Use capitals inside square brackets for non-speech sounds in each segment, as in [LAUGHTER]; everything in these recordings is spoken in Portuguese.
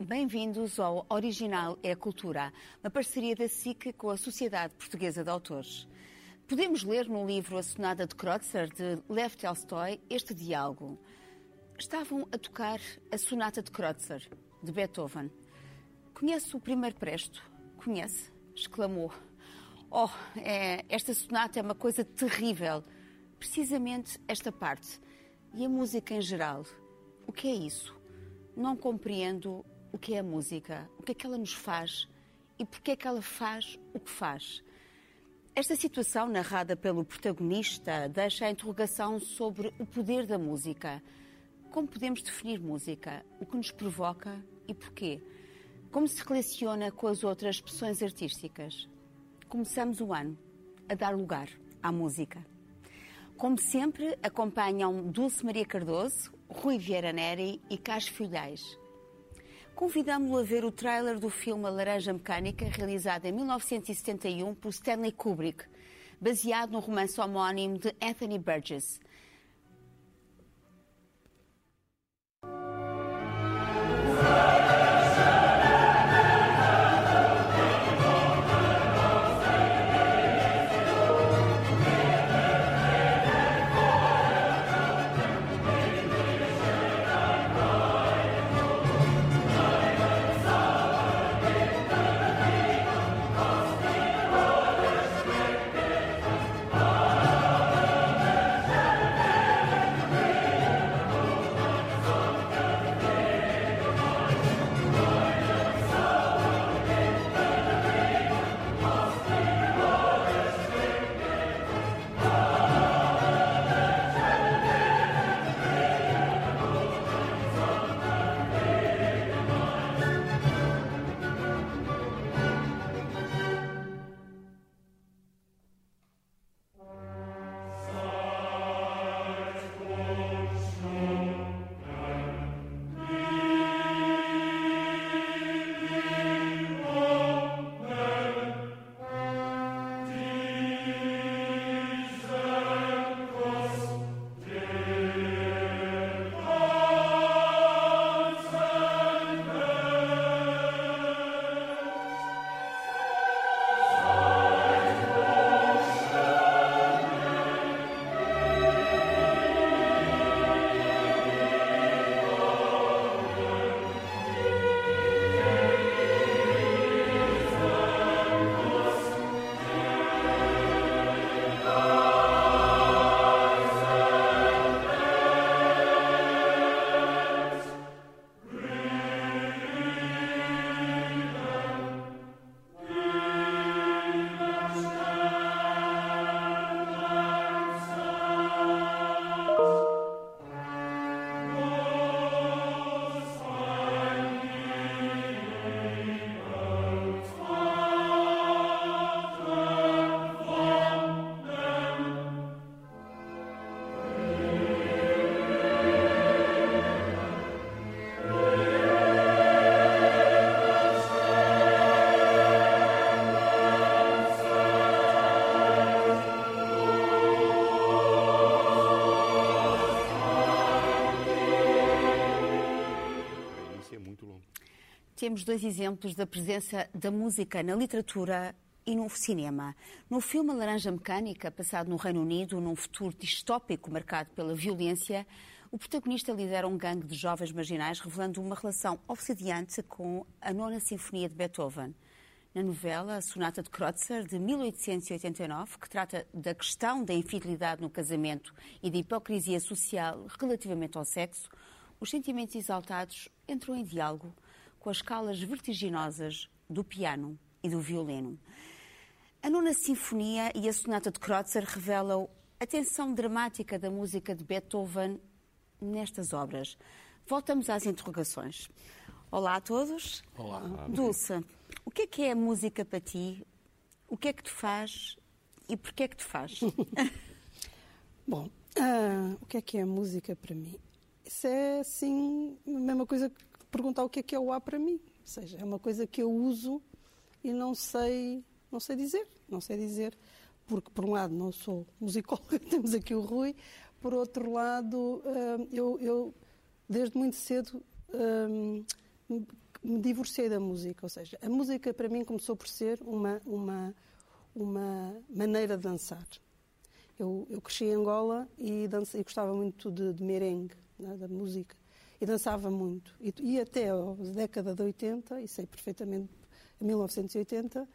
bem-vindos ao Original é Cultura, uma parceria da SIC com a Sociedade Portuguesa de Autores. Podemos ler no livro A Sonata de Kreutzer, de Lev Tolstói, este diálogo. Estavam a tocar a Sonata de Kreutzer, de Beethoven. Conhece o primeiro presto? Conhece? Exclamou. Oh, é, esta sonata é uma coisa terrível. Precisamente esta parte. E a música em geral. O que é isso? Não compreendo o que é a música, o que é que ela nos faz e porque é que ela faz o que faz. Esta situação, narrada pelo protagonista, deixa a interrogação sobre o poder da música. Como podemos definir música? O que nos provoca e porquê? Como se relaciona com as outras expressões artísticas? Começamos o ano a dar lugar à música. Como sempre, acompanham Dulce Maria Cardoso, Rui Vieira Neri e Cássio Filhais. Convidamos-lo a ver o trailer do filme A Laranja Mecânica, realizado em 1971 por Stanley Kubrick, baseado no romance homónimo de Anthony Burgess. Temos dois exemplos da presença da música na literatura e no cinema. No filme Laranja Mecânica, passado no Reino Unido, num futuro distópico marcado pela violência, o protagonista lidera um gangue de jovens marginais, revelando uma relação obsediante com a Nona Sinfonia de Beethoven. Na novela Sonata de Kreutzer, de 1889, que trata da questão da infidelidade no casamento e da hipocrisia social relativamente ao sexo, os sentimentos exaltados entram em diálogo com as escalas vertiginosas do piano e do violino. A Nona Sinfonia e a Sonata de Kreutzer revelam a tensão dramática da música de Beethoven nestas obras. Voltamos às interrogações. Olá a todos. Olá. Dulce, o que é que é a música para ti? O que é que te faz e porquê é que te faz? [LAUGHS] Bom, uh, o que é que é a música para mim? Isso é, assim, a mesma coisa que perguntar o que é que é o A para mim. Ou seja, é uma coisa que eu uso e não sei, não sei dizer. Não sei dizer, porque por um lado não sou musicóloga, [LAUGHS] temos aqui o Rui, por outro lado, hum, eu, eu desde muito cedo hum, me divorciei da música. Ou seja, a música para mim começou por ser uma, uma, uma maneira de dançar. Eu, eu cresci em Angola e, dança, gostava muito de, de merengue, né, da música, e dançava muito. E, e até a década de 80, e sei perfeitamente, em 1980,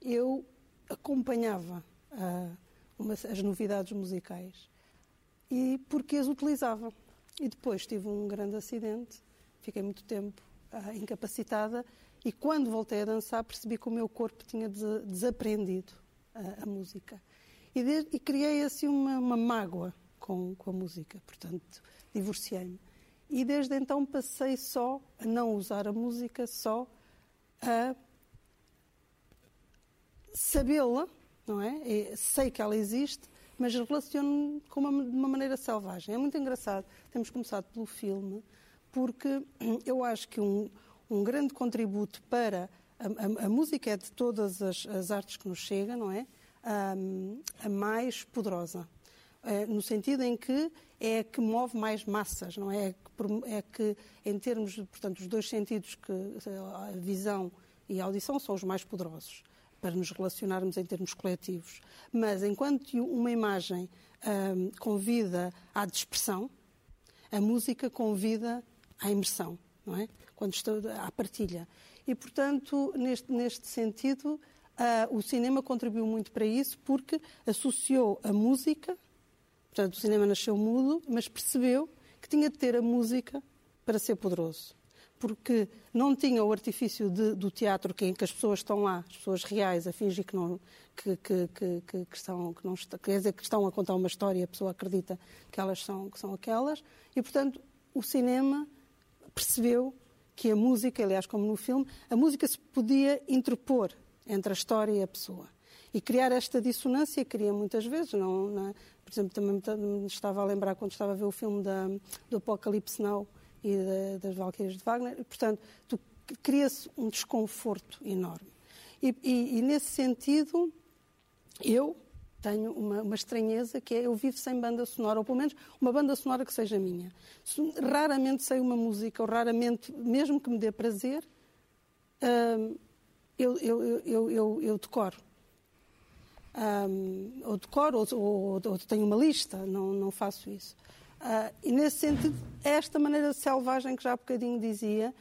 eu acompanhava uh, uma, as novidades musicais e porque as utilizava. E depois tive um grande acidente, fiquei muito tempo uh, incapacitada e quando voltei a dançar percebi que o meu corpo tinha des desaprendido uh, a música. E, e criei assim uma, uma mágoa com, com, a música, portanto divorciei-me. E desde então passei só a não usar a música, só a sabê-la, não é? Sei que ela existe, mas relaciono-me de uma maneira selvagem. É muito engraçado. Temos começado pelo filme, porque [CLEARS THROAT] eu acho que um, um grande contributo para a, a, a, música é de todas as, as, artes que nos chega, não é? a mais poderosa. É, no sentido em que é a que move mais massas, não é? É que, em termos, portanto, os dois sentidos, que a visão e a audição, são os mais poderosos para nos relacionarmos em termos coletivos. Mas enquanto uma imagem hum, convida à dispersão, a música convida à imersão, não é? Quando estou à partilha. E, portanto, neste, neste sentido, uh, o cinema contribuiu muito para isso porque associou a música, portanto, o cinema nasceu mudo, mas percebeu que tinha de ter a música para ser poderoso porque não tinha o artifício de, do teatro que, em que as pessoas estão lá, as pessoas reais, a fingir que não, que, que, que, que estão, que não quer dizer que estão a contar uma história e a pessoa acredita que elas são, que são aquelas, e portanto o cinema percebeu que a música, aliás, como no filme, a música se podia interpor entre a história e a pessoa. E criar esta dissonância cria muitas vezes, não, é? Por exemplo, também me estava a lembrar quando estava a ver o filme da, do Apocalipse Now, e de, das Valquírias de Wagner. Portanto, cria-se um desconforto enorme. E, e, e, nesse sentido, eu tenho uma, uma, estranheza que é eu vivo sem banda sonora, ou pelo menos uma banda sonora que seja minha. Raramente sei uma música, ou raramente, mesmo que me dê prazer, hum, eu, eu, eu, eu decoro. Um, ou decoro, ou, ou, ou, tenho uma lista, não, não faço isso. Uh, e nesse sentido, é esta maneira selvagem que já há bocadinho dizia,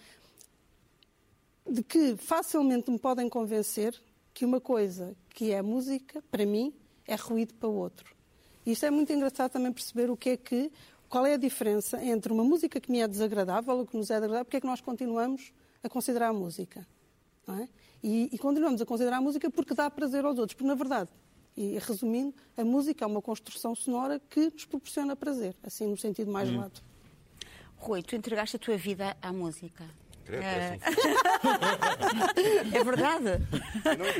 de que facilmente me podem convencer que uma coisa que é música, para mim, é ruído para o outro. E isto é muito engraçado também perceber o que é que, qual é a diferença entre uma música que me é desagradável ou que nos é desagradável, porque é que nós continuamos a considerar a música. É? E, e continuamos a considerar a música porque dá prazer aos outros, porque na verdade e, resumindo, a música é uma construção sonora que nos proporciona prazer, assim no sentido mais hum. lato. Rui, tu entregaste a tua vida à música. É, [LAUGHS] é verdade.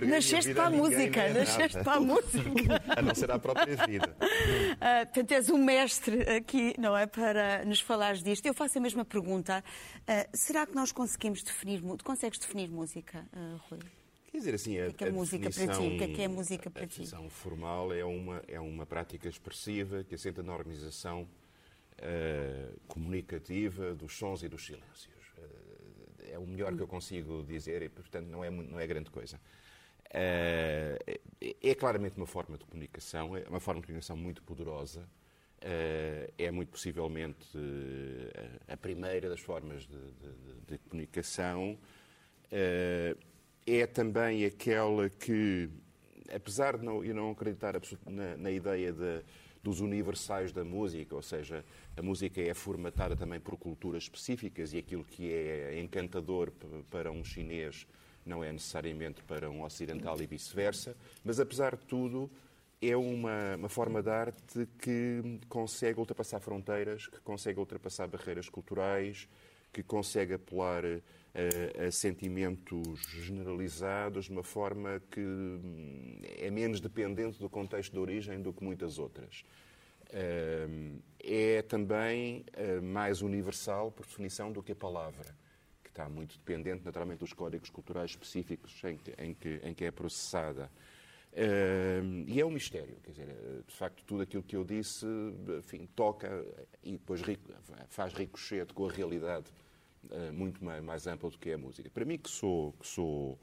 Nasceste para a música. Nasceste para a música. A não ser a própria vida. Uh, portanto, és um mestre aqui, não é? Para nos falares disto. Eu faço a mesma pergunta. Uh, será que nós conseguimos definir. Consegues definir música, uh, Rui? Quer dizer, assim, a, o que é, a música para ti? O que é, que é música para ti? A definição formal é uma, é uma prática expressiva que assenta na organização uh, comunicativa dos sons e dos silêncios. É o melhor que eu consigo dizer e, portanto, não é, não é grande coisa. Uh, é claramente uma forma de comunicação, é uma forma de comunicação muito poderosa. é muito possivelmente a primeira das formas de, de, de comunicação é também aquela que, apesar de não, eu não acreditar na, na ideia de, dos universais da música, ou seja, a música é formatada também por culturas específicas e aquilo que é encantador para um chinês não é necessariamente para um ocidental e vice-versa, mas apesar de tudo é uma, uma forma de arte que consegue ultrapassar fronteiras, que consegue ultrapassar barreiras culturais, que consegue apelar a, a, sentimentos generalizados de uma forma que hum, é menos dependente do contexto de origem do que muitas outras. Hum, é também hum, mais universal, por definição, do que a palavra, que está muito dependente, naturalmente, dos códigos culturais específicos em que, em que, em que é processada. e é um mistério, quer dizer, de facto, tudo aquilo que eu disse enfim, toca e depois faz ricochete com a realidade uh, muito mais, mais, ampla do que é a música. Para mim, que sou, que sou,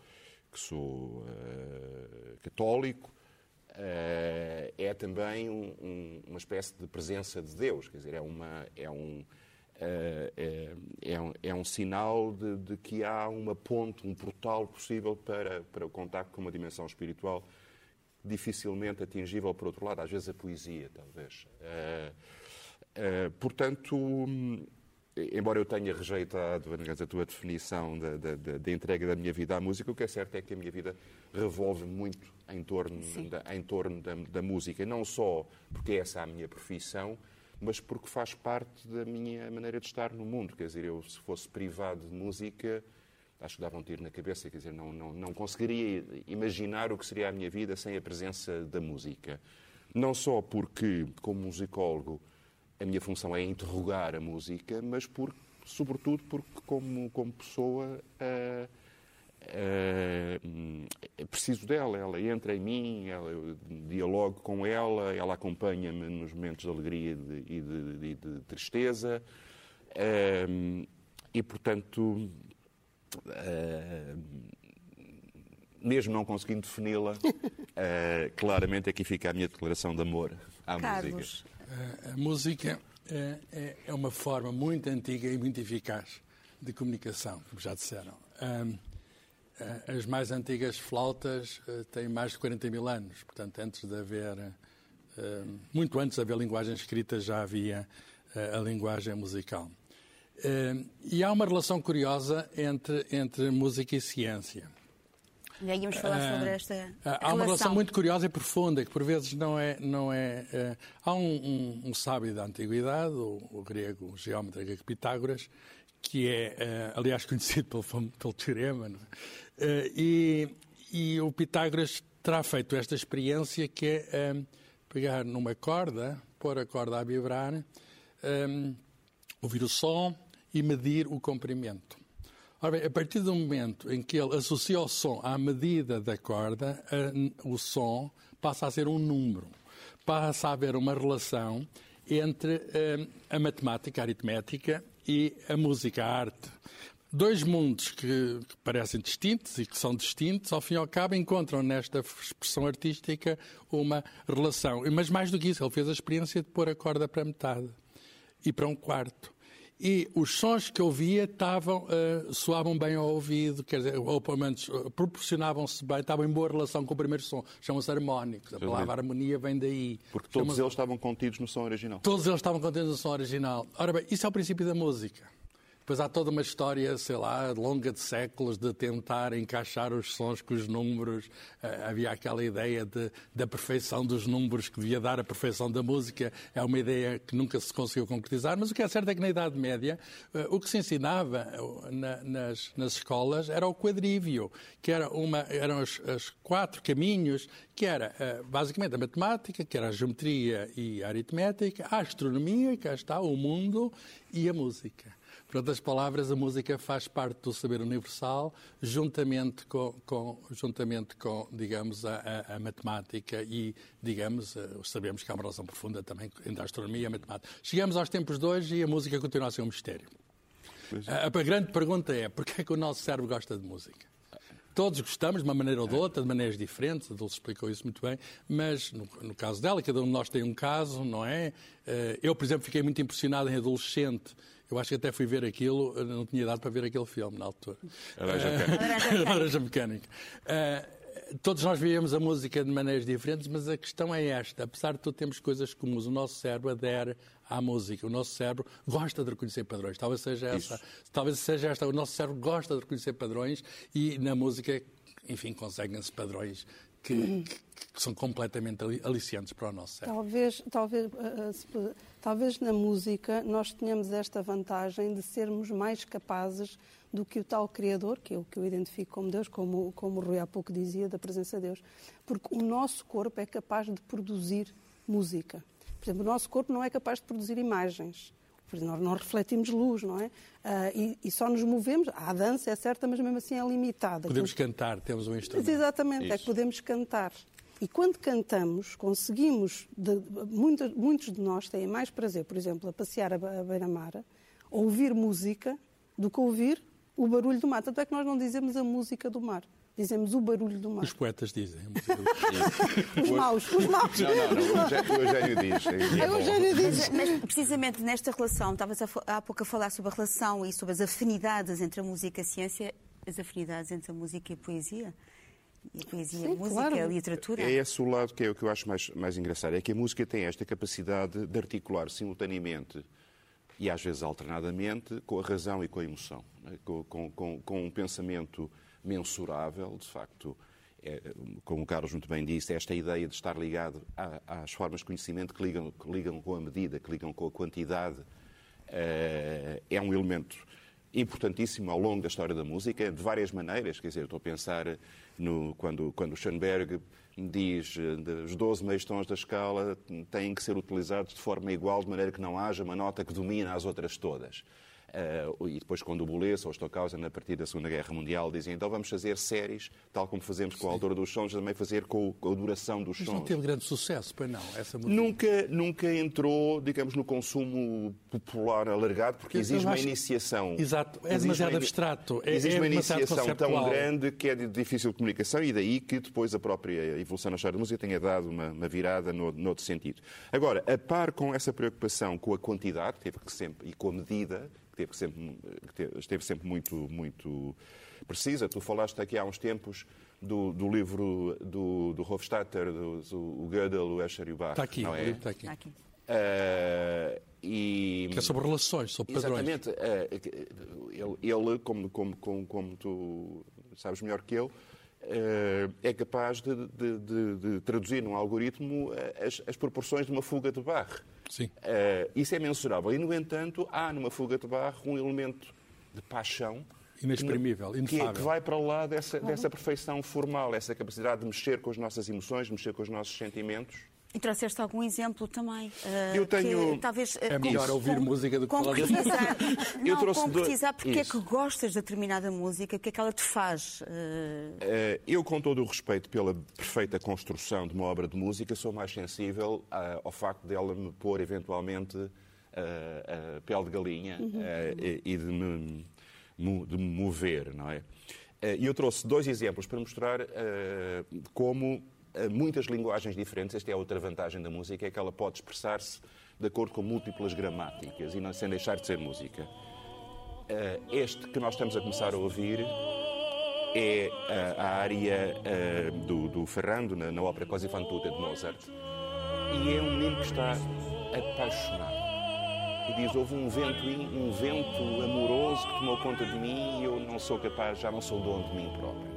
que sou uh, católico, uh, é também um, um, uma espécie de presença de Deus, quer dizer, é, uma, é, um, é, é, um, é um sinal de, de, que há uma ponte, um portal possível para, para o contacto com uma dimensão espiritual dificilmente atingível por outro lado, às vezes a poesia, talvez. portanto, embora eu tenha rejeitado a tua definição da, da, da, entrega da minha vida à música, o que é certo é que a minha vida revolve muito em torno, da, em torno da, da, música. Não só porque essa é a minha profissão, mas porque faz parte da minha maneira de estar no mundo. Quer dizer, eu se fosse privado de música, acho que dava um tiro na cabeça. Quer dizer, não, não, não conseguiria imaginar o que seria a minha vida sem a presença da música. Não só porque, como musicólogo, a minha função é interrogar a música, mas por, sobretudo porque, como, como pessoa, uh, uh, preciso dela. Ela entra em mim, ela, eu dialogo com ela, ela acompanha-me nos momentos de alegria e de, de, de, de tristeza. Uh, e, portanto, mesmo não conseguindo defini-la, [LAUGHS] claramente aqui fica a minha declaração de amor à Carlos. música. A música é, é, é uma forma muito antiga e muito eficaz de comunicação, como já disseram. As mais antigas flautas eh, têm mais de 40 mil anos, portanto, antes de haver, muito antes de haver linguagem escrita, já havia eh, a linguagem musical. E há uma relação curiosa entre, entre música e ciência. Aí íamos falar sobre ah, esta ah, Há uma relação muito curiosa e profunda, que por vezes não é... Não é, é há um, um, um, sábio da Antiguidade, o, o grego o geómetra grego Pitágoras, que é, é, aliás, [LAUGHS] conhecido pelo, pelo teorema, é? e, e o Pitágoras terá feito esta experiência que é pegar numa corda, pôr a corda a vibrar, ouvir o som e medir o comprimento. Ora bem, a partir do momento em que ele associa o som à medida da corda, a, o som passa a ser um número. Passa a haver uma relação entre a, eh, a matemática, a aritmética e a música, a arte. Dois mundos que, que, parecem distintos e que são distintos, ao fim e ao cabo, encontram nesta expressão artística uma relação. Mas mais do que isso, ele fez a experiência de pôr a corda para metade e para um quarto e os sons que ouvia estavam, uh, soavam bem ao ouvido, quer dizer, ou pelo menos uh, proporcionavam-se bem, estavam em boa relação com o primeiro som. Chamam-se harmónicos. A palavra harmonia vem daí. Porque todos eles estavam contidos no som original. Todos eles estavam contidos no som original. Ora bem, isso é o princípio da música. Depois há toda uma história, sei lá, longa de séculos de tentar encaixar os sons com os números. Uh, havia aquela ideia de, da perfeição dos números que devia dar a perfeição da música. É uma ideia que nunca se conseguiu concretizar, mas o que é certo é que na Idade Média uh, o que se ensinava na, nas, nas, escolas era o quadrívio, que era uma, eram os, os quatro caminhos, que era basicamente a matemática, que era a geometria e a aritmética, a astronomia, que está o mundo, e a música. Por outras palavras, a música faz parte do saber universal, juntamente com, com juntamente com digamos, a, a, a, matemática e, digamos, eh, sabemos que há uma relação profunda também entre a astronomia e a matemática. Chegamos aos tempos de hoje e a música continua a ser um mistério. A, a grande pergunta é, porquê é que o nosso cérebro gosta de música? Todos gostamos, de uma maneira ou de outra, de maneiras diferentes, a Dulce explicou isso muito bem, mas no, no, caso dela, cada um de nós tem um caso, não é? Eh, eu, por exemplo, fiquei muito impressionado em adolescente eu acho que até fui ver aquilo, não tinha dado para ver aquele filme na altura. Laranja Mecânica. Laranja [LAUGHS] Mecânica. Uh, todos nós víamos a música de maneiras diferentes, mas a questão é esta. Apesar de tudo, temos coisas comuns. O nosso cérebro adere à música. O nosso cérebro gosta de reconhecer padrões. Talvez seja essa. Isso. Talvez seja esta. O nosso cérebro gosta de reconhecer padrões e na música, enfim, conseguem-se padrões que, que, são completamente aliciantes para o nosso cérebro. Talvez, talvez, uh, talvez na música nós tenhamos esta vantagem de sermos mais capazes do que o tal Criador, que é o que eu identifico como Deus, como, como o Rui há pouco dizia, da presença de Deus. Porque o nosso corpo é capaz de produzir música. Por exemplo, o nosso corpo não é capaz de produzir imagens nós não refletimos luz, não é? Uh, e, e, só nos movemos. A dança é certa, mas mesmo assim é limitada. Podemos cantar, temos um instrumento. Mas exatamente, Isso. é que podemos cantar. E quando cantamos, conseguimos, de, muitos, muitos de nós têm mais prazer, por exemplo, a passear a, a beira-mar, ouvir música, do que ouvir o barulho do mar. Tanto é que nós não dizemos a música do mar. Dizemos o barulho do mar. Os poetas dizem. [LAUGHS] os maus, os maus. Não, não, não. O Eugênio diz. É [LAUGHS] o Eugênio diz. Mas, precisamente nesta relação, estavas há pouco a falar sobre a relação e sobre as afinidades entre a música e a ciência, as afinidades entre a música e a poesia. E a poesia, Sim, a música, claro. a literatura. É esse o lado que é o que eu acho mais, mais engraçado. É que a música tem esta capacidade de articular simultaneamente e às vezes alternadamente com a razão e com a emoção. Né? Com, com, com um pensamento mensurável, de facto, é, como o Carlos muito bem disse, esta ideia de estar ligado às formas de conhecimento que ligam, que ligam com a medida, que ligam com a quantidade, é, é um elemento importantíssimo ao longo da história da música, de várias maneiras. Quer dizer, estou a pensar no, quando, quando Schoenberg diz que os 12 meios tons da escala têm que ser utilizados de forma igual, de maneira que não haja uma nota que domina as outras todas. Uh, e depois, quando o Boleça ou Stockhausen, a partir da Segunda Guerra Mundial, dizem então vamos fazer séries, tal como fazemos com a altura dos sons, também fazer com, a duração dos Mas sons. não teve grande sucesso, pois não? Essa música. Nunca, nunca entrou, digamos, no consumo popular alargado, porque exige uma iniciação. Exato, é demasiado abstrato. É, exige é uma iniciação tão grande que é de difícil comunicação e daí que depois a própria evolução na história da música tenha dado uma, uma virada no, no outro sentido. Agora, a par com essa preocupação com a quantidade, teve que sempre, e com a medida, que esteve sempre, que esteve sempre muito, muito precisa. Tu falaste aqui há uns tempos do, do livro do, do Hofstadter, do, do, o Gödel, o Escher e o Bach. Está aqui, não é? está aqui. Está aqui. Uh, e... Que é sobre relações, sobre padrões. Exatamente. Uh, ele, ele como, como, como, como tu sabes melhor que eu, uh, é capaz de, de, de, de, traduzir num algoritmo as, as proporções de uma fuga de Bach. Sim. Uh, isso é mensurável. E, no entanto, há numa fuga de barro um elemento de paixão inexprimível, que, que, vai para lá dessa, dessa perfeição formal, essa capacidade de mexer com as nossas emoções, de mexer com os nossos sentimentos e trouxeste algum exemplo também? Uh, eu tenho. Que, talvez, uh, é melhor com, ouvir com, música do que falar de [LAUGHS] eu trouxe concretizar porque é que gostas de determinada música, o que é que ela te faz? Uh... eu, com todo o respeito pela perfeita construção de uma obra de música, sou mais sensível ao facto dela me pôr eventualmente a pele de galinha uhum. e de me, de me mover, não é? E eu trouxe dois exemplos para mostrar como muitas linguagens diferentes. Esta é a outra vantagem da música, é que ela pode expressar-se de acordo com múltiplas gramáticas e não sem deixar de ser música. Eh, este que nós estamos a começar a ouvir é a área eh, do, do Ferrando na, na ópera Così fan tutte de Mozart. E é um menino que está apaixonado. E diz: Houve um vento, um vento amoroso que tomou conta de mim e eu não sou capaz, já não sou dono de mim próprio.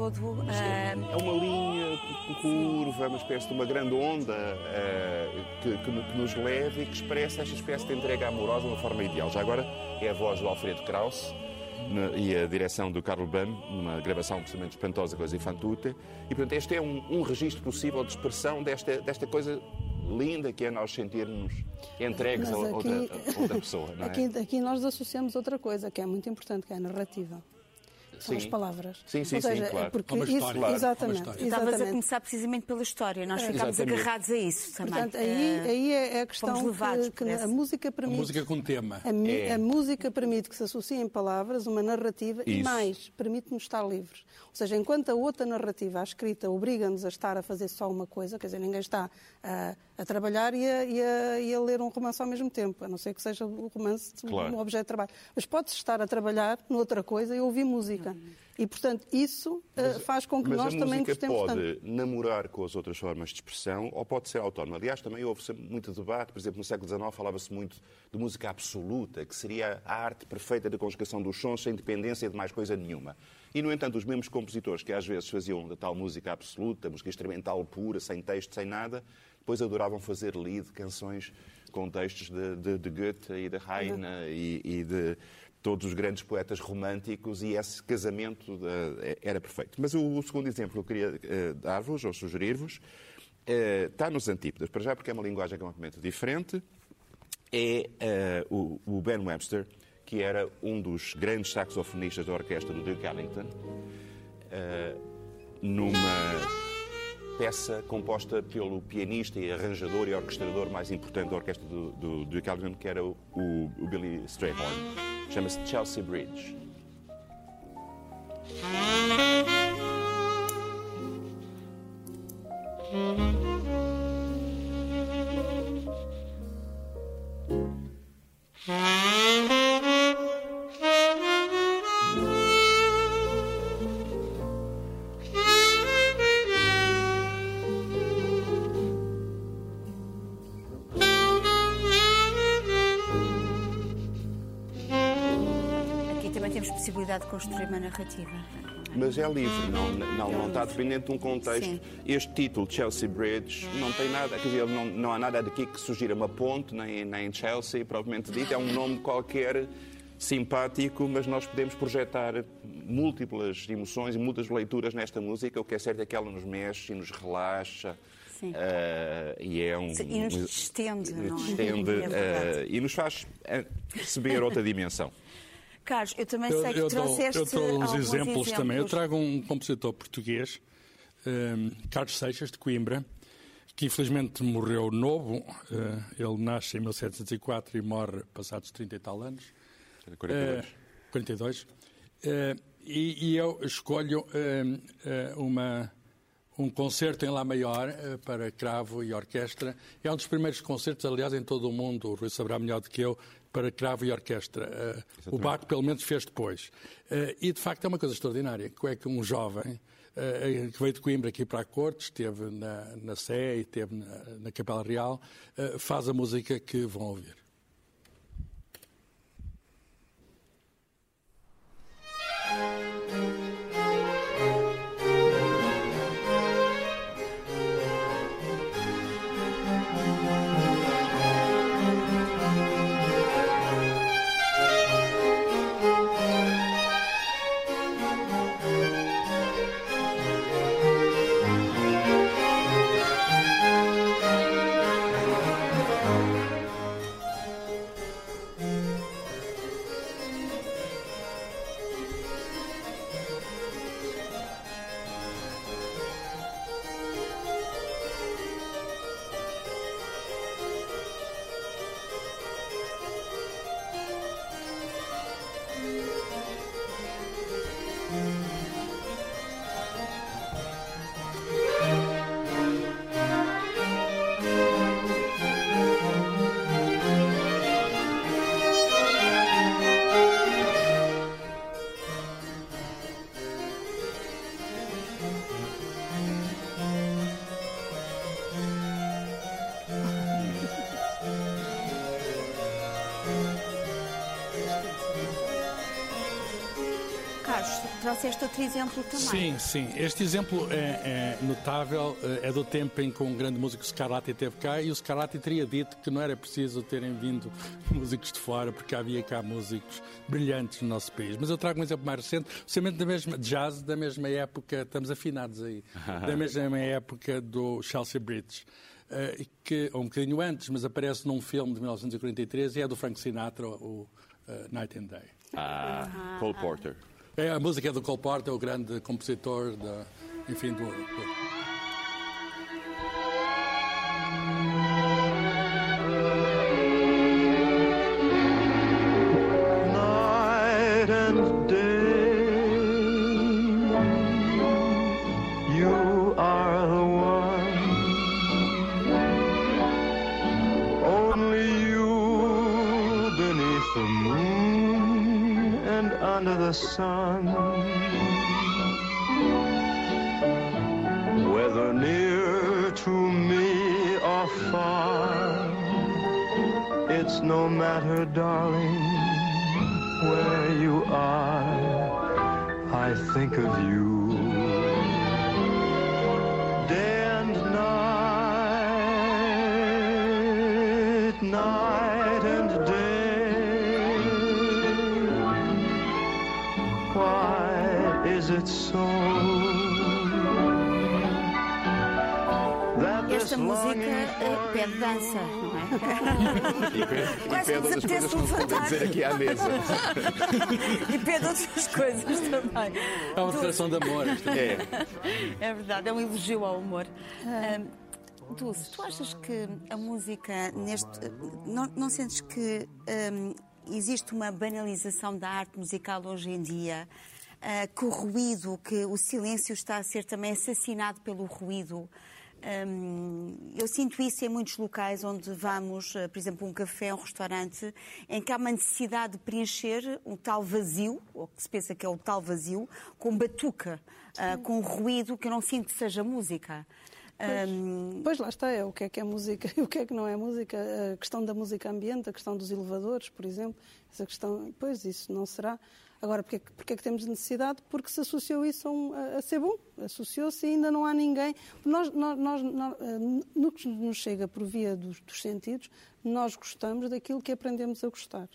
Todo. É, é uma linha curva, uma espécie de uma grande onda uh, que, que, nos leva e que expressa esta espécie de entrega amorosa de uma forma ideal. Já agora é a voz do Alfredo Krauss e a direção do Carlo Bam, numa gravação absolutamente espantosa com as Infantute. E, portanto, este é um, um registro possível de expressão desta, desta coisa linda que é nós sentirmos entregues aqui, a, outra, a outra pessoa. É? aqui, aqui nós associamos outra coisa que é muito importante, que é a narrativa são as palavras. Sim, sim, Ou seja, sim, claro. Porque isso, claro. exatamente, exatamente. Estavas a começar precisamente pela história, nós é. ficámos exatamente. agarrados a isso também. Portanto, aí, eh, aí é a questão que, que a música permite... A música com tema. A, é. a música permite que se associem palavras, uma narrativa, isso. e mais, permite-nos estar livres. Ou seja, enquanto a outra narrativa, a escrita, obriga-nos a estar a fazer só uma coisa, quer dizer, ninguém está a, a trabalhar e a, e, a, e a, ler um romance ao mesmo tempo, a não ser que seja o romance claro. um objeto de trabalho. Mas pode-se estar a trabalhar noutra coisa e ouvir música. E, portanto, isso eh, mas, faz com que nós também gostemos tanto. Mas a música pode namorar com as outras formas de expressão ou pode ser autónoma. Aliás, também houve muito debate, por exemplo, no século XIX falava-se muito de música absoluta, que seria a arte perfeita da conjugação dos sons sem dependência de mais coisa nenhuma. E, no entanto, os mesmos compositores que às vezes faziam da tal música absoluta, música instrumental pura, sem texto, sem nada, depois adoravam fazer lead, canções com textos de, de, de Goethe e de Heine e, e, de, todos os grandes poetas românticos e esse casamento uh, era perfeito. Mas o, segundo exemplo que eu queria uh, dar-vos ou sugerir-vos uh, está nos Antípodas, para já porque é uma linguagem completamente diferente. É o, Ben Webster, que era um dos grandes saxofonistas da orquestra do Duke Ellington, numa peça composta pelo pianista e arranjador e orquestrador mais importante da orquestra do, do, do Duke Ellington, que era o, o Billy Strayhorn. Chama-se Chelsea Bridge. [LAUGHS] possibilidade de construir uma narrativa. Mas é livre, não, não, não está dependente de um contexto. Sim. Este título, Chelsea Bridge, não tem nada, quer dizer, não, não há nada daqui que sugira uma ponte, nem, nem Chelsea, propriamente dito, é um nome qualquer simpático, mas nós podemos projetar múltiplas emoções e muitas leituras nesta música. O que é certo é que ela nos mexe e nos relaxa. Sim. Uh, e é um. E nos distende, não é? Distende, [LAUGHS] é uh, e nos faz perceber outra dimensão. Carlos, eu também sei que eu trouxeste Eu dou uns exemplos, exemplos, também. Eu trago um compositor português, um, Carlos Seixas, de Coimbra, que infelizmente morreu novo. Uh, ele nasce em 1704 e morre passados 30 e tal anos. 42. Uh, 42. Uh, e, e, eu escolho uh, uma um concerto em Lá Maior uh, para cravo e orquestra. É um dos primeiros concertos, aliás, em todo o mundo, o Rui saberá melhor do que eu, para cravo e orquestra. Uh, o Bach, pelo menos, fez depois. Uh, e, de facto, é uma coisa extraordinária. É que um jovem uh, que veio de Coimbra aqui para a corte, esteve na, na Sé e esteve na, na Capela Real, faz a música que vão ouvir. Trouxeste outro exemplo também. Sim, sim. Este exemplo é, é, notável, eh, é do tempo em que um grande músico Scarlatti esteve cá e o Scarlatti teria dito que não era preciso terem vindo [LAUGHS] músicos de fora, porque havia cá músicos brilhantes no nosso país. Mas eu trago um exemplo mais recente, precisamente da mesma jazz, da mesma época, estamos afinados aí, [LAUGHS] da mesma época do Chelsea Bridge. Uh, que, um bocadinho antes, mas aparece num filme de 1943 e é do Frank Sinatra, o uh, Night and Day. Ah, Cole Porter. É, a música é do Cole Porter, o grande compositor, de, enfim, do, do the sun. Whether near to me or far, it's no matter, darling, where you are. I think of you. Esta música eh, pede dança, não é? [LAUGHS] E pede, Quase e pede que outras coisas que não se podem levantar. dizer aqui à mesa. [LAUGHS] E pede outras coisas também. É uma declaração de amor. isto é. É. É verdade, é um elogio ao humor. Ahm, Dulce, tu achas que a música neste. Não, não sentes que existe uma banalização da arte musical hoje em dia? Ah, que o ruído, que o silêncio está a ser também assassinado pelo ruído. Ahm, eu sinto isso em muitos locais onde vamos, ah, por exemplo, um café, um restaurante, em que há uma necessidade de preencher um tal vazio, ou que se pensa que é o tal vazio, com batuca, ah, com ruído que eu não sinto que seja música. Ahm, Pois lá está, é o que é que é música e [LAUGHS] o que é que não é música. A questão da música ambiente, a questão dos elevadores, por exemplo, essa questão, pois isso não será. Agora, porque, é que- é que temos necessidade? Porque se associou isso a, um- a- ser bom. Associou-se e ainda não há ninguém. Nós, nós, nós- nós, no que nos chega por via dos, dos sentidos, nós gostamos daquilo que aprendemos a gostar.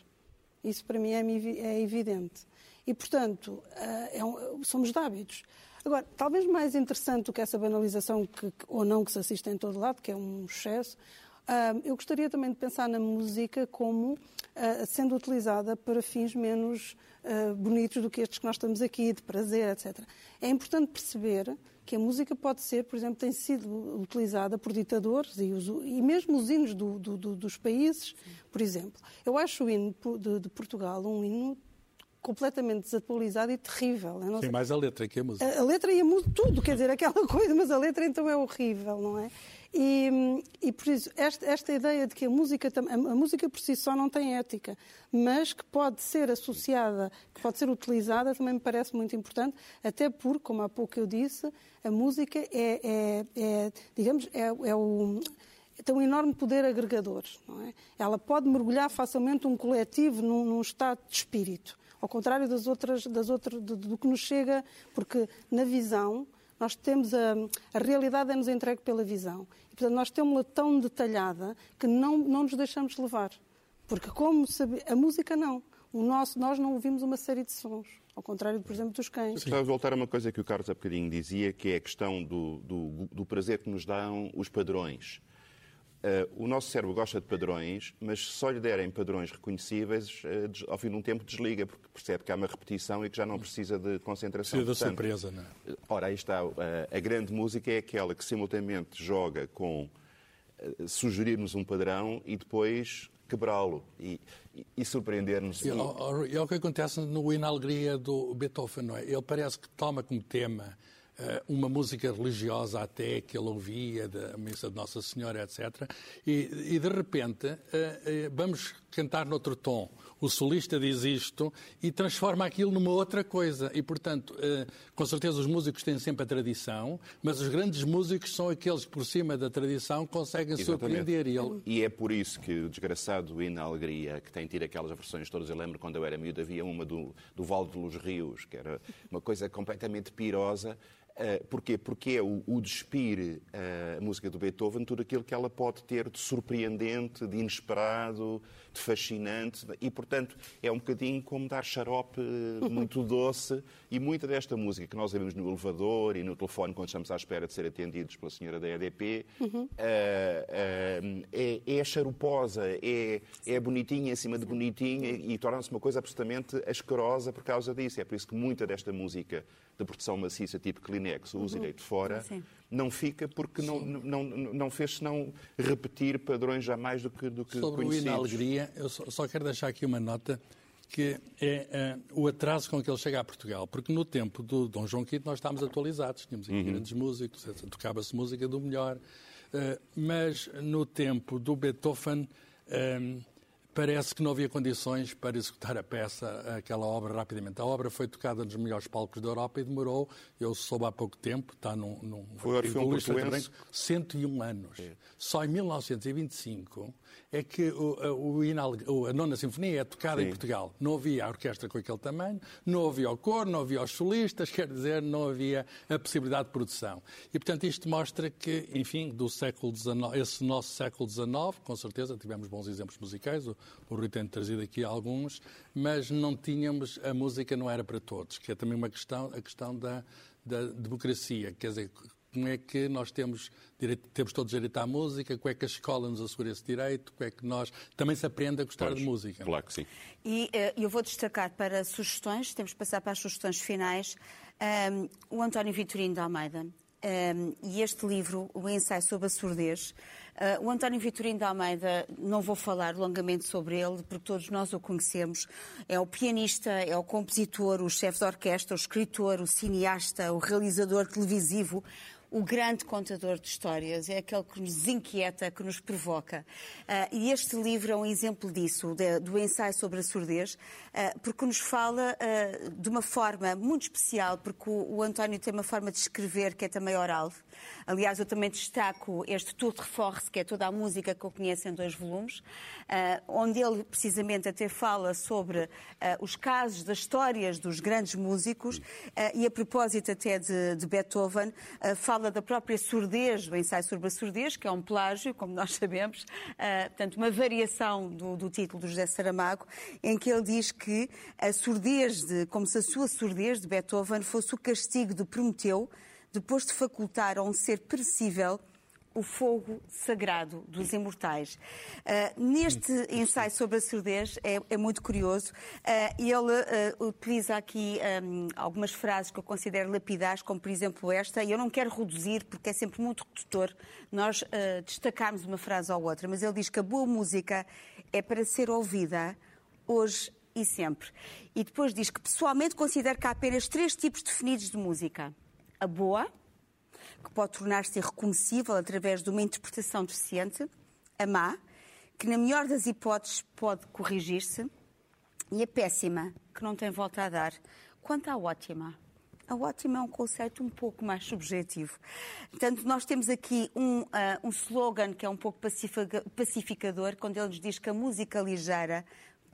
Isso para mim é, é evidente. E, portanto, eh, é um- somos de hábitos. Agora, talvez mais interessante do que essa banalização, que, ou não, que se assiste em todo lado, que é um excesso, eu gostaria também de pensar na música como ah, sendo utilizada para fins menos ah, bonitos do que estes que nós estamos aqui, de prazer, etc. É importante perceber que a música pode ser, por exemplo, tem sido utilizada por ditadores e, os- e mesmo os hinos do- do- do- dos países, por exemplo. Eu acho o hino de, de Portugal um hino completamente desatualizado e terrível. Tem sei- mais a letra que a música. a, a letra e a música, tudo, quer dizer, aquela [LAUGHS] coisa, mas a letra então é horrível, não é? E, e por isso, esta, esta ideia de que a música, a música por si só não tem ética, mas que pode ser associada, que pode ser utilizada, também me parece muito importante, até porque, como há pouco eu disse, a música é, é- é, digamos, é, é o tem um enorme poder agregador. Não é? Ela pode mergulhar facilmente um coletivo num, num estado de espírito, ao contrário das outras, das outras, do, do que nos chega, porque na visão nós temos a, a realidade é-nos entregue pela visão. E, portanto, nós temos-la tão detalhada que não, não nos deixamos levar. Porque como sabe, a música não. O nosso, nós não ouvimos uma série de sons, ao contrário, por exemplo, dos cães. Gostava de voltar a uma coisa que o Carlos há bocadinho dizia, que é a questão do, do, do prazer que nos dão os padrões. Eh, o nosso cérebro gosta de padrões, mas se só lhe derem padrões reconhecíveis, des- ao fim de um tempo desliga, porque percebe que há uma repetição e que já não precisa de concentração. Precisa da surpresa, não é? Ora, aí está. A, a grande música é aquela que simultaneamente joga com sugerir-nos um padrão e depois quebrá-lo e, e- e surpreender-nos. E, ó, É o que acontece no Hino à Alegria do Beethoven, não é? Ele parece que toma como tema uma música religiosa até que ele ouvia, da missa de Nossa Senhora, etc. E, e, de repente eh, eh, vamos cantar noutro tom. O solista diz isto e transforma aquilo numa outra coisa. E, portanto, eh, com certeza os músicos têm sempre a tradição, mas os grandes músicos são aqueles que, por cima da tradição, conseguem surpreender. E ele, E é por isso que o desgraçado hino à alegria, que tem tido aquelas versões todas, eu lembro quando eu era miúdo, havia uma do, do Val de Los Rios, que era uma coisa completamente pirosa. Uh, porquê? Porque é o, o despir uh, a música do Beethoven tudo aquilo que ela pode ter de surpreendente, de inesperado, de fascinante e, portanto, é um bocadinho como dar xarope uh, muito [LAUGHS] doce. E muita desta música que nós ouvimos no elevador e no telefone quando estamos à espera de ser atendidos pela senhora da EDP uh, uh, é, é charuposa, é, é bonitinha em cima de bonitinha e torna-se uma coisa absolutamente asquerosa por causa disso. É por isso que muita desta música de proteção maciça tipo Kleenex, o uso direito fora, Sim. não fica porque não, não, não fez senão repetir padrões jamais do que, do que Sobre o hino à conhecidos. alegria, eu só, só quero deixar aqui uma nota que é eh, o atraso com que ele chega a Portugal. Porque no tempo do Dom João V nós estávamos atualizados, tínhamos aqui grandes músicos, tocava-se música do melhor. Eh, mas no tempo do Beethoven eh, parece que não havia condições para executar a peça, aquela obra rapidamente. A obra foi tocada nos melhores palcos da Europa e demorou, eu soube há pouco tempo, está num, num Foi. Bank, 101 anos. Só em 1925 é que o, o a nona sinfonia é tocada em Sim. Portugal. Não havia a orquestra com aquele tamanho, não havia o coro, não havia os solistas, [LAUGHS] quer dizer, não havia a possibilidade de produção. E, portanto, isto mostra que, enfim, do século XIX, esse nosso século XIX, com certeza, tivemos bons exemplos musicais, o, o Rui tem trazido aqui alguns, mas não tínhamos, a música não era para todos, que é também uma questão, a questão da, da democracia, quer dizer, como é que nós temos, direito, temos todos direito à música, como é que a escola nos assegura esse direito, como é que nós também se aprende a gostar Pois, de música. Claro que sim. E eh, eu vou destacar para sugestões, temos que passar para as sugestões finais, um, o António Vitorino de Almeida. Um, e este livro, o ensaio sobre a surdez. Uh, o António Vitorino de Almeida, não vou falar longamente sobre ele, porque todos nós o conhecemos. É o pianista, é o compositor, o chefe de orquestra, o escritor, o cineasta, o realizador televisivo, o grande contador de histórias, é aquele que nos inquieta, que nos provoca. Uh, e este livro é um exemplo disso, de, do ensaio sobre a surdez, uh, porque nos fala uh, de uma forma muito especial, porque o, o, António tem uma forma de escrever que é também oral. Aliás, eu também destaco este Tour de Force, que é toda a música que eu conheço em dois volumes, onde ele precisamente até fala sobre os casos das histórias dos grandes músicos, e a propósito até de, de Beethoven, fala da própria surdez, do ensaio sobre a surdez, que é um plágio, como nós sabemos, uh, portanto, uma variação do, do, título do José Saramago, em que ele diz que a surdez, de, como se a sua surdez de Beethoven fosse o castigo de Prometeu, depois de facultar a um ser perecível o fogo sagrado dos imortais. Uh, neste ensaio sobre a surdez é, é muito curioso. Uh, ele uh, utiliza aqui um, algumas frases que eu considero lapidares, como por exemplo esta, e eu não quero reduzir porque é sempre muito redutor nós destacarmos uma frase ou outra, mas ele diz que a boa música é para ser ouvida hoje e sempre. E depois diz que pessoalmente considero que há apenas três tipos definidos de música: a boa, que pode tornar-se irreconhecível através de uma interpretação deficiente, a má, que na melhor das hipóteses pode corrigir-se, e a péssima, que não tem volta a dar. Quanto à ótima, a ótima é um conceito um pouco mais subjetivo. Portanto, nós temos aqui um, uh, um slogan que é um pouco pacificador, quando ele nos diz que a música ligeira,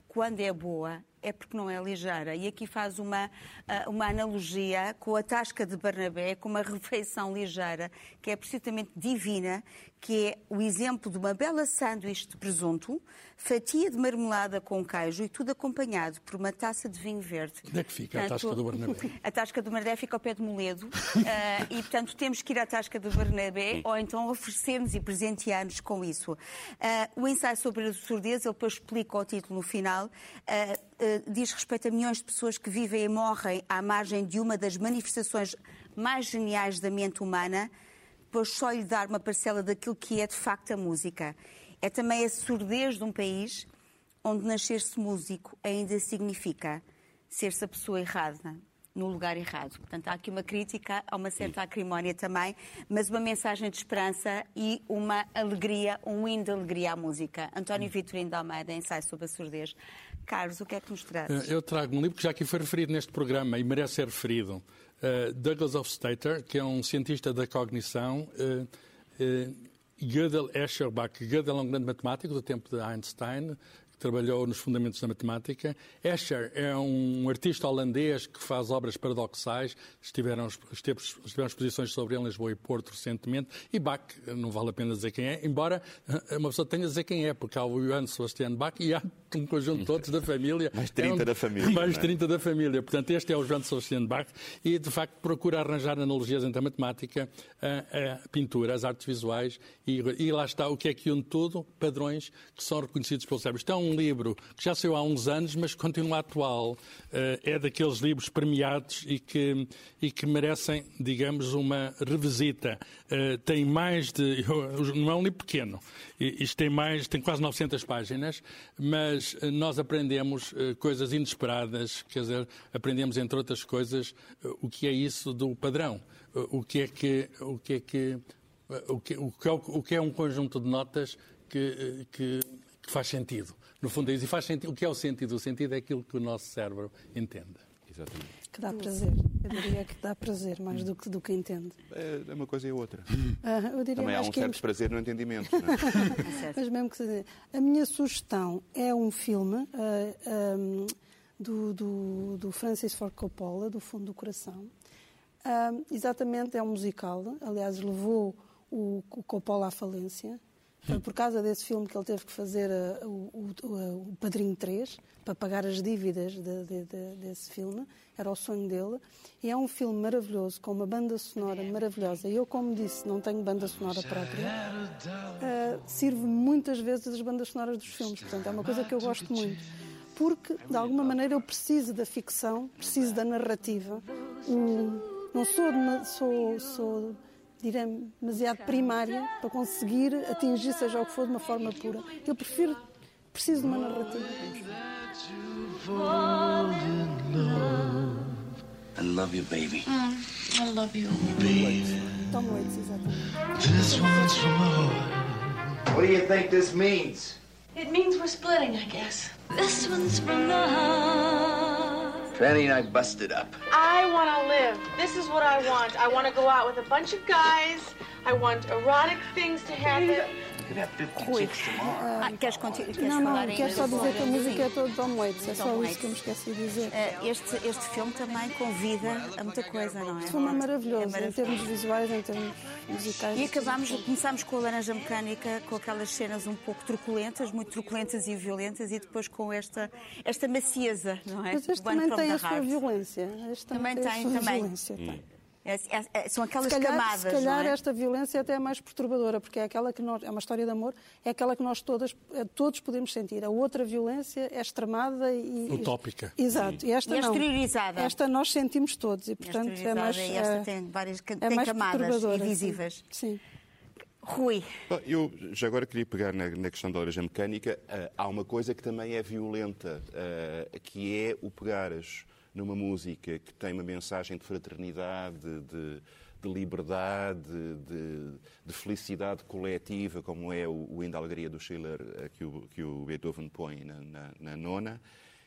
quando é boa, é porque não é ligeira. E aqui faz uma, ah, uma analogia com a tasca de Barnabé, com uma [LAUGHS] refeição ligeira, que é absolutamente divina, que é o exemplo de uma bela sanduíche de presunto, fatia de marmelada com queijo e tudo acompanhado por uma taça de vinho verde. Onde é que fica portanto, [LAUGHS] a tasca do Barnabé? A tasca do Barnabé fica ao pé de Moledo uh, e, portanto, temos que ir à tasca do Barnabé ou então oferecer-nos e presentear-nos com isso. Uh, o ensaio sobre a surdez, ele depois explica o título no final, uh, diz respeito a milhões de pessoas que vivem e morrem à margem de uma das manifestações mais geniais da mente humana, depois só lhe dar uma parcela daquilo que é de facto a música. É também a surdez de um país onde nascer-se músico ainda significa ser-se a pessoa errada, no lugar errado. Portanto, há aqui uma crítica, há uma certa acrimónia também, mas uma mensagem de esperança e uma alegria, um hino de alegria à música. António Vitorino de Almeida, ensaio sobre a surdez. Carlos, o que é que nos trazes? Eu trago um livro que já aqui foi referido neste programa e merece ser referido. Uh, Douglas Hofstadter, que é um cientista da cognição, uh, uh, Gödel Escherbach. Gödel é um grande matemático do tempo de Einstein, trabalhou nos fundamentos da matemática. Escher é um artista holandês que faz obras paradoxais. Estiveram, estiveram exposições sobre ele em Lisboa e Porto recentemente. E Bach, não vale a pena dizer quem é, embora uma pessoa tenha de dizer quem é, porque há o Johann Sebastian Bach e há um conjunto de todos da família. Mais 30 é um, da família. Mais 30 é? da família. Portanto, este é o Johann Sebastian Bach e, de facto, procura arranjar analogias entre a matemática, a, a pintura, as artes visuais e, e, lá está o que é que une tudo, padrões que são reconhecidos pelo cérebro. Isto é um livro que já saiu há uns anos, mas continua atual. Uh, é daqueles livros premiados e que, e que merecem, digamos, uma revisita. Uh, tem mais de. [LAUGHS] Não é um livro pequeno. Isto tem mais, tem quase 900 páginas, mas eh, nós aprendemos coisas inesperadas, quer dizer, aprendemos, entre outras coisas, o que é isso do padrão. O que é que. O que é que, o que, é, o que é um conjunto de notas que, que, que faz sentido. No fundo é isso. E faz sentido. O que é o sentido? O sentido é aquilo que o nosso cérebro entende. Exatamente. Que dá prazer. Eu diria que dá prazer mais do que, do que entende. É, é uma coisa e outra. Uh, eu diria Também há um certo é... prazer no entendimento. Não é? [LAUGHS] Mas mesmo que se... A minha sugestão é um filme uh, ah, um, do, do, do, Francis Ford Coppola, do Fundo do Coração. Uh, exatamente, é um musical. Aliás, levou o, o Coppola à falência Foi por causa desse filme que ele teve que fazer uh, o, o, o, o Padrinho 3 para pagar as dívidas de, de, de, desse filme. Era o sonho dele. E é um filme maravilhoso, com uma banda sonora maravilhosa. E eu, como disse, não tenho banda sonora própria. Uh, sirvo muitas vezes as bandas sonoras dos filmes. Portanto, é uma coisa que eu gosto muito. Porque, de alguma maneira, eu preciso da ficção, preciso da narrativa. Um, não sou, sou, sou direi, demasiado primária para conseguir atingir, seja o que for, de uma forma pura. Eu prefiro, preciso de uma narrativa. I love you, baby. Mm, I love you. Baby. Tom Waits, exatamente. This one's from my. What do you think this means? It means we're splitting, I guess. This one's from the heart. Fanny and I busted up. I want to live. This is what I want. I want to go out with a bunch of guys. I want erotic things to happen. You could have 50 Rui, ah, queres, queres Não, falar não, quero só dizer que a música é toda Tom Waits. É só isso que eu me esqueci de dizer. Eh, Este, este filme também convida a muita coisa, não é? O filme é É maravilhoso, em maravilhoso. termos visuais, em termos musicais. E acabámos, começámos com a Laranja Mecânica, com aquelas cenas um pouco truculentas, muito truculentas e violentas, e depois com esta, esta macieza, não é? Mas este também tem a sua violência. Este Também tem, tem, a sua também. violência. tem. É- é- é- são aquelas Se calhar, camadas, se calhar não é? esta violência até é mais perturbadora, porque é aquela que nós, é uma história de amor, é aquela que nós todas, todos podemos sentir. A outra violência é extremada e. Utópica. Exato. E esta E não. exteriorizada. Esta nós sentimos todos e, Esta portanto, é mais. e esta tem várias é tem mais camadas invisíveis. Sim. sim. Rui, Bom, Eu já agora queria pegar na, na questão da laranja mecânica. Ah, há uma coisa que também é violenta, ah, que é o pegares numa música que tem uma mensagem de fraternidade, de, de liberdade, de, de felicidade coletiva, como é o, o Hino da Alegria do Schiller ah, que, o, que o Beethoven põe na, na, na nona,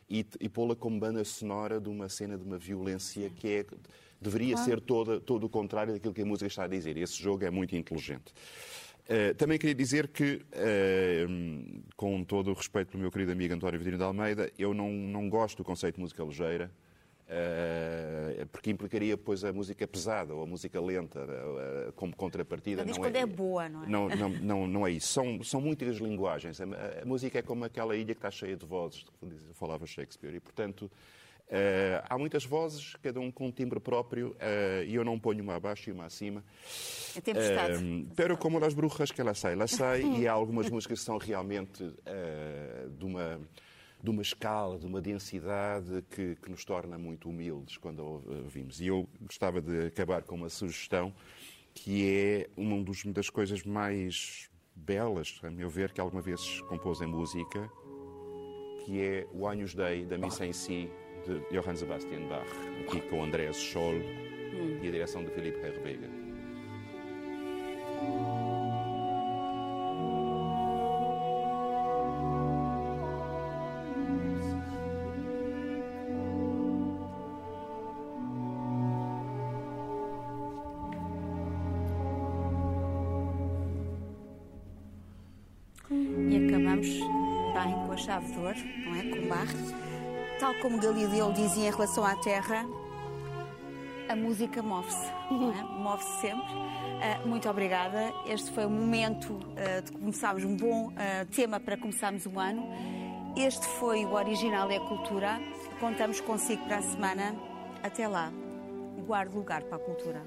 e, e pô-la como banda sonora de uma cena de uma violência que é, deveria ser toda, todo o contrário daquilo que a música está a dizer. Esse jogo é muito inteligente. Uh, também queria dizer que, uh, com todo o respeito pelo meu querido amigo António Vidino de Almeida, eu não, não gosto do conceito de música ligeira, porque implicaria depois a música pesada ou a música lenta uh, como contrapartida. Diz não quando é boa, não é? Não, não, não, não é isso. São, são muitas linguagens. A, a música é como aquela ilha que está cheia de vozes, falava Shakespeare, e portanto. Uh, há muitas vozes, cada um com um timbre próprio, uh, e eu não ponho uma abaixo e uma acima. É tempestade. Um, pero como las brujas que ela sai, ela sai, e há algumas músicas que são realmente uh, de, uma, de uma escala, de uma densidade que, que nos torna muito humildes quando a ouvimos. E eu gostava de acabar com uma sugestão que é uma das coisas mais belas, a meu ver, que alguma vez compôs em música, que é o Agnus Dei, da Missa em Si, de Johann Sebastian Bach, aqui com Andrés Scholl e a direção de Filipe Herrvega. E Tal como Galileu dizia em relação à Terra, a música move-se, é? move-se sempre. Ah, muito obrigada. Este foi o momento ah, de começarmos um bom ah, tema para começarmos o ano. Este foi o Original é Cultura. Contamos consigo para a semana. Até lá. Guarde lugar para a cultura.